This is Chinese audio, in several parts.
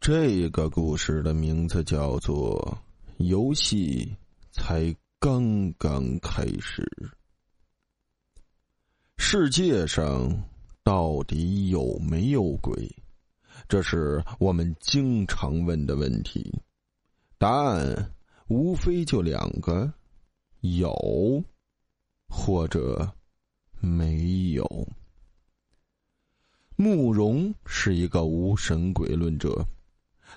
这个故事的名字叫做《游戏才刚刚开始》。世界上到底有没有鬼？这是我们经常问的问题。答案无非就两个：有，或者没有。慕容是一个无神鬼论者。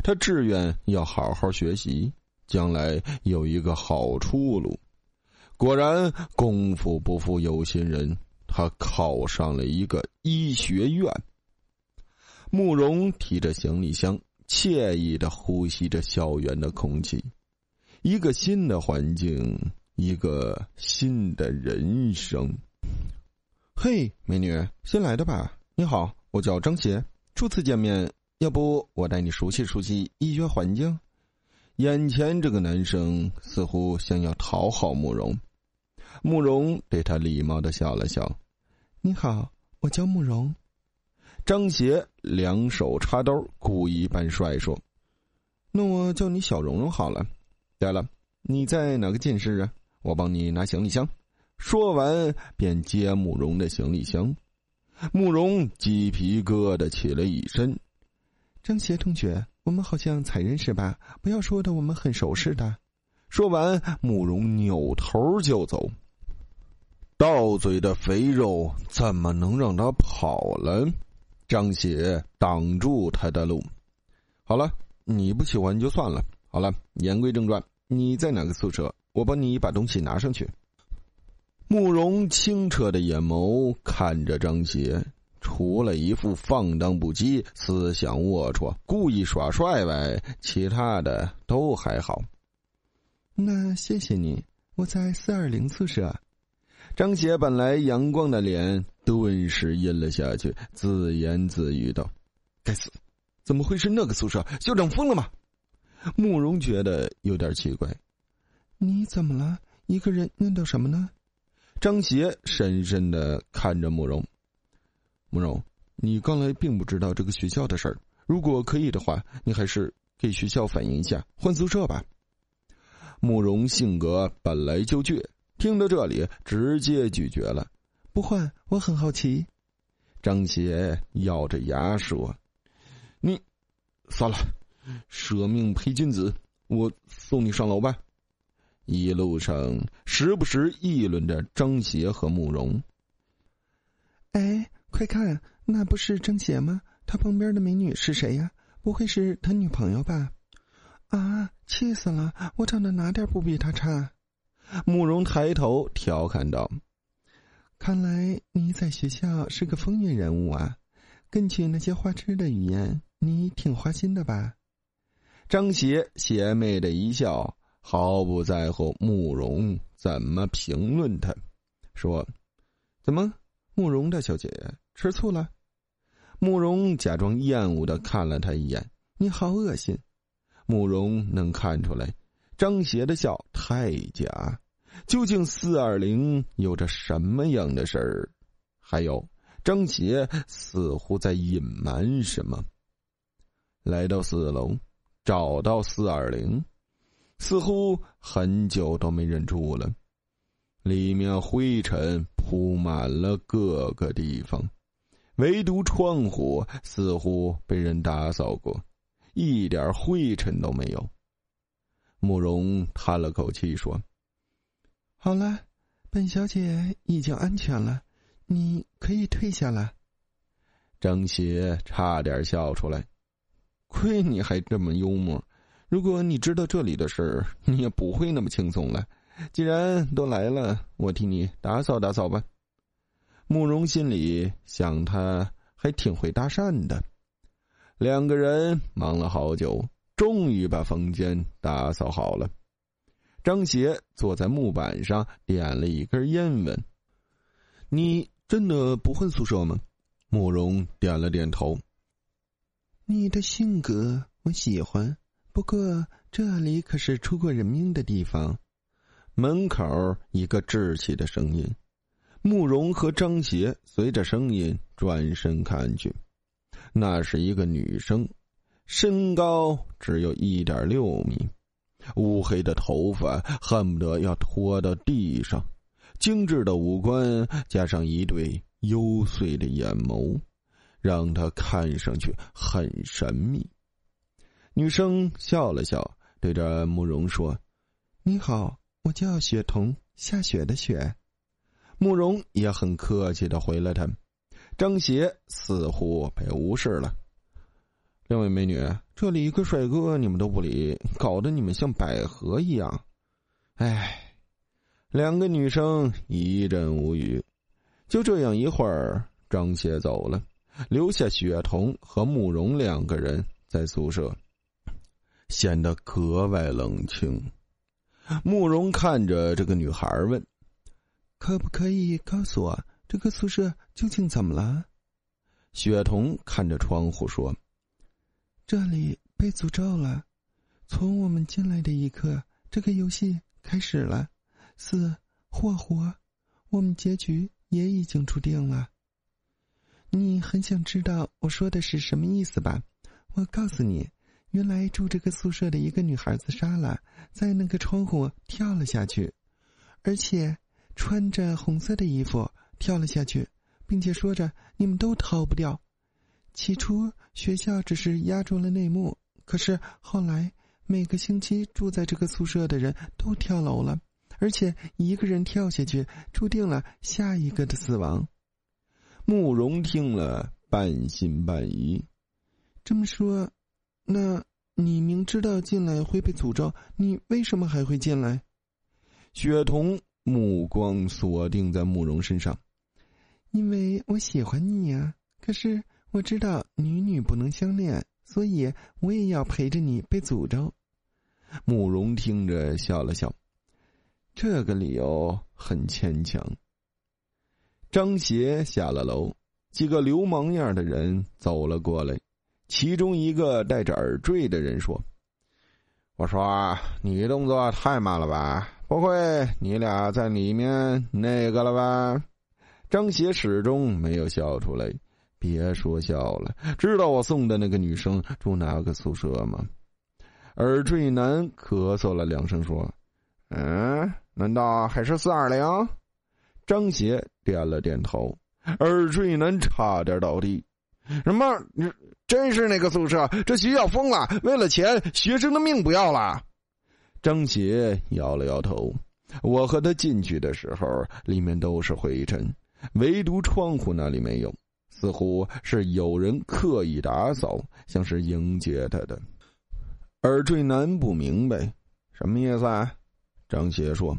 他志愿要好好学习，将来有一个好出路。果然，功夫不负有心人，他考上了一个医学院。慕容提着行李箱，惬意的呼吸着校园的空气。一个新的环境，一个新的人生。嘿，美女，新来的吧？你好，我叫张杰，初次见面。要不我带你熟悉熟悉医学环境。眼前这个男生似乎想要讨好慕容，慕容对他礼貌的笑了笑：“你好，我叫慕容。”张协两手插兜，故意扮帅说：“那我叫你小蓉蓉好了。”对了，你在哪个寝室啊？我帮你拿行李箱。说完便接慕容的行李箱，慕容鸡皮疙瘩起了一身。张协同学，我们好像才认识吧？不要说的我们很熟似的。说完，慕容扭头就走。到嘴的肥肉怎么能让他跑了？张协挡住他的路。好了，你不喜欢就算了。好了，言归正传，你在哪个宿舍？我帮你把东西拿上去。慕容清澈的眼眸看着张协。除了一副放荡不羁、思想龌龊、故意耍帅外，其他的都还好。那谢谢你，我在四二零宿舍。张协本来阳光的脸顿时阴了下去，自言自语道：“该死，怎么会是那个宿舍？校长疯了吗？”慕容觉得有点奇怪。你怎么了？一个人念叨什么呢？张协深深的看着慕容。慕容，你刚来并不知道这个学校的事儿。如果可以的话，你还是给学校反映一下，换宿舍吧。慕容性格本来就倔，听到这里直接拒绝了，不换。我很好奇。张协咬着牙说：“你，算了，舍命陪君子，我送你上楼吧。”一路上时不时议论着张协和慕容。哎。快看，那不是张杰吗？他旁边的美女是谁呀？不会是他女朋友吧？啊！气死了！我长得哪点不比他差？慕容抬头调侃道：“看来你在学校是个风云人物啊！根据那些花痴的语言，你挺花心的吧？”张邪邪魅的一笑，毫不在乎慕容怎么评论他，说：“怎么，慕容大小姐？”吃醋了，慕容假装厌恶的看了他一眼。你好恶心！慕容能看出来，张协的笑太假。究竟四二零有着什么样的事儿？还有，张协似乎在隐瞒什么。来到四楼，找到四二零，似乎很久都没人住了。里面灰尘铺满了各个地方。唯独窗户似乎被人打扫过，一点灰尘都没有。慕容叹了口气说：“好了，本小姐已经安全了，你可以退下了。”张协差点笑出来，亏你还这么幽默。如果你知道这里的事儿，你也不会那么轻松了。既然都来了，我替你打扫打扫吧。慕容心里想，他还挺会搭讪的。两个人忙了好久，终于把房间打扫好了。张协坐在木板上，点了一根烟，问：“你真的不换宿舍吗？”慕容点了点头。你的性格我喜欢，不过这里可是出过人命的地方。门口一个稚气的声音。慕容和张杰随着声音转身看去，那是一个女生，身高只有一点六米，乌黑的头发恨不得要拖到地上，精致的五官加上一对幽邃的眼眸，让他看上去很神秘。女生笑了笑，对着慕容说：“你好，我叫雪桐，下雪的雪。”慕容也很客气的回了他。张协似乎被无视了。两位美女，这里一个帅哥你们都不理，搞得你们像百合一样。唉，两个女生一阵无语。就这样一会儿，张协走了，留下雪桐和慕容两个人在宿舍，显得格外冷清。慕容看着这个女孩问：“可不可以告诉我？”这个宿舍究竟怎么了？雪桐看着窗户说：“这里被诅咒了。从我们进来的一刻，这个游戏开始了，死或活，我们结局也已经注定了。你很想知道我说的是什么意思吧？我告诉你，原来住这个宿舍的一个女孩自杀了，在那个窗户跳了下去，而且穿着红色的衣服。”跳了下去，并且说着：“你们都逃不掉。”起初学校只是压住了内幕，可是后来每个星期住在这个宿舍的人都跳楼了，而且一个人跳下去，注定了下一个的死亡。慕容听了，半信半疑。这么说，那你明知道进来会被诅咒，你为什么还会进来？雪桐目光锁定在慕容身上。因为我喜欢你呀，可是我知道女女不能相恋，所以我也要陪着你被诅咒。慕容听着笑了笑，这个理由很牵强。张协下了楼，几个流氓样的人走了过来，其中一个戴着耳坠的人说：“我说你动作太慢了吧？不会你俩在里面那个了吧？”张邪始终没有笑出来，别说笑了。知道我送的那个女生住哪个宿舍吗？耳坠男咳嗽了两声，说：“嗯，难道还是四二零？”张邪点了点头。耳坠男差点倒地：“什么？真是那个宿舍？这学校疯了！为了钱，学生的命不要了？”张杰摇了摇头：“我和他进去的时候，里面都是灰尘。”唯独窗户那里没有，似乎是有人刻意打扫，像是迎接他的。耳坠男不明白，什么意思啊？张杰说：“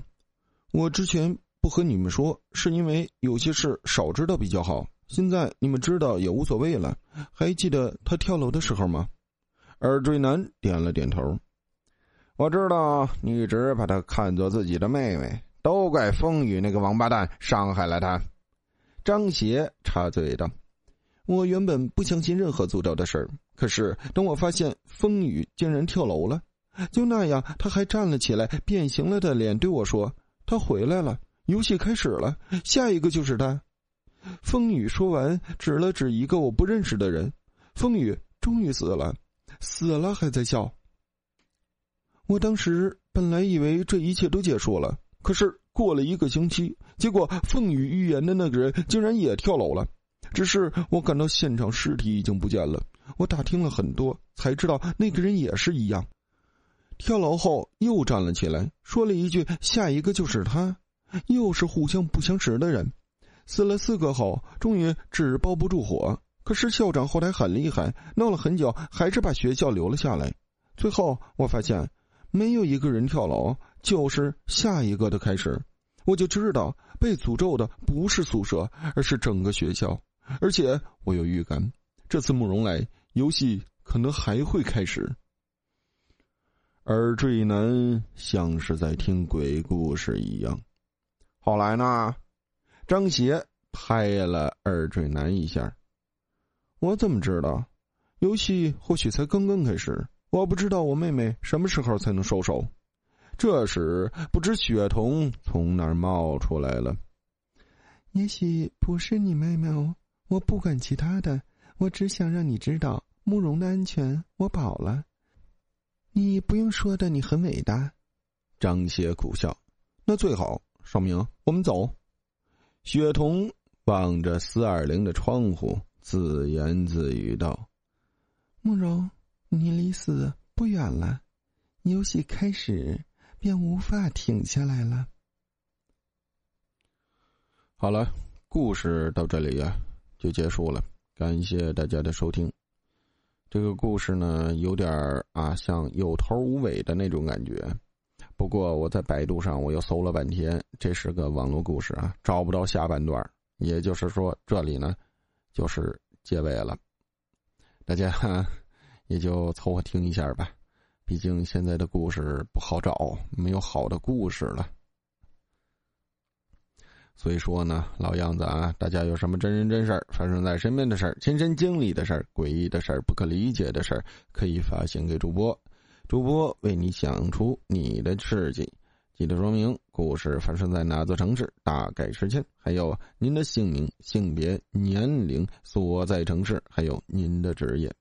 我之前不和你们说，是因为有些事少知道比较好。现在你们知道也无所谓了。还记得他跳楼的时候吗？”耳坠男点了点头。我知道你一直把他看作自己的妹妹，都怪风雨那个王八蛋伤害了他。张邪插嘴道：“我原本不相信任何诅咒的事儿，可是等我发现风雨竟然跳楼了，就那样，他还站了起来，变形了的脸对我说：‘他回来了，游戏开始了，下一个就是他。’风雨说完，指了指一个我不认识的人。风雨终于死了，死了还在笑。我当时本来以为这一切都结束了，可是……”过了一个星期，结果凤羽预言的那个人竟然也跳楼了。只是我赶到现场，尸体已经不见了。我打听了很多，才知道那个人也是一样，跳楼后又站了起来，说了一句：“下一个就是他。”又是互相不相识的人。死了四个后，终于纸包不住火。可是校长后来很厉害，闹了很久，还是把学校留了下来。最后我发现，没有一个人跳楼。就是下一个的开始，我就知道被诅咒的不是宿舍，而是整个学校。而且我有预感，这次慕容来，游戏可能还会开始。耳坠男像是在听鬼故事一样。后来呢？张协拍了耳坠男一下。我怎么知道？游戏或许才刚刚开始。我不知道我妹妹什么时候才能收手。这时，不知雪桐从哪儿冒出来了。也许不是你妹妹哦，我不管其他的，我只想让你知道，慕容的安全我保了。你不用说的，你很伟大。张协苦笑。那最好，少明，我们走。雪桐望着四二零的窗户，自言自语道：“慕容，你离死不远了，游戏开始便无法停下来了。”好了，故事到这里呀就结束了。感谢大家的收听。这个故事呢，有点啊，像有头无尾的那种感觉。不过我在百度上我又搜了半天，这是个网络故事啊，找不到下半段。也就是说，这里呢，就是结尾了。大家也就凑合听一下吧，毕竟现在的故事不好找，没有好的故事了。所以说呢，老样子啊，大家有什么真人真事儿发生在身边的事儿、亲身经历的事儿、诡异的事儿、不可理解的事儿，可以发信给主播，主播为你想出你的事迹。记得说明故事发生在哪座城市、大概时间，还有您的姓名、性别、年龄、所在城市，还有您的职业。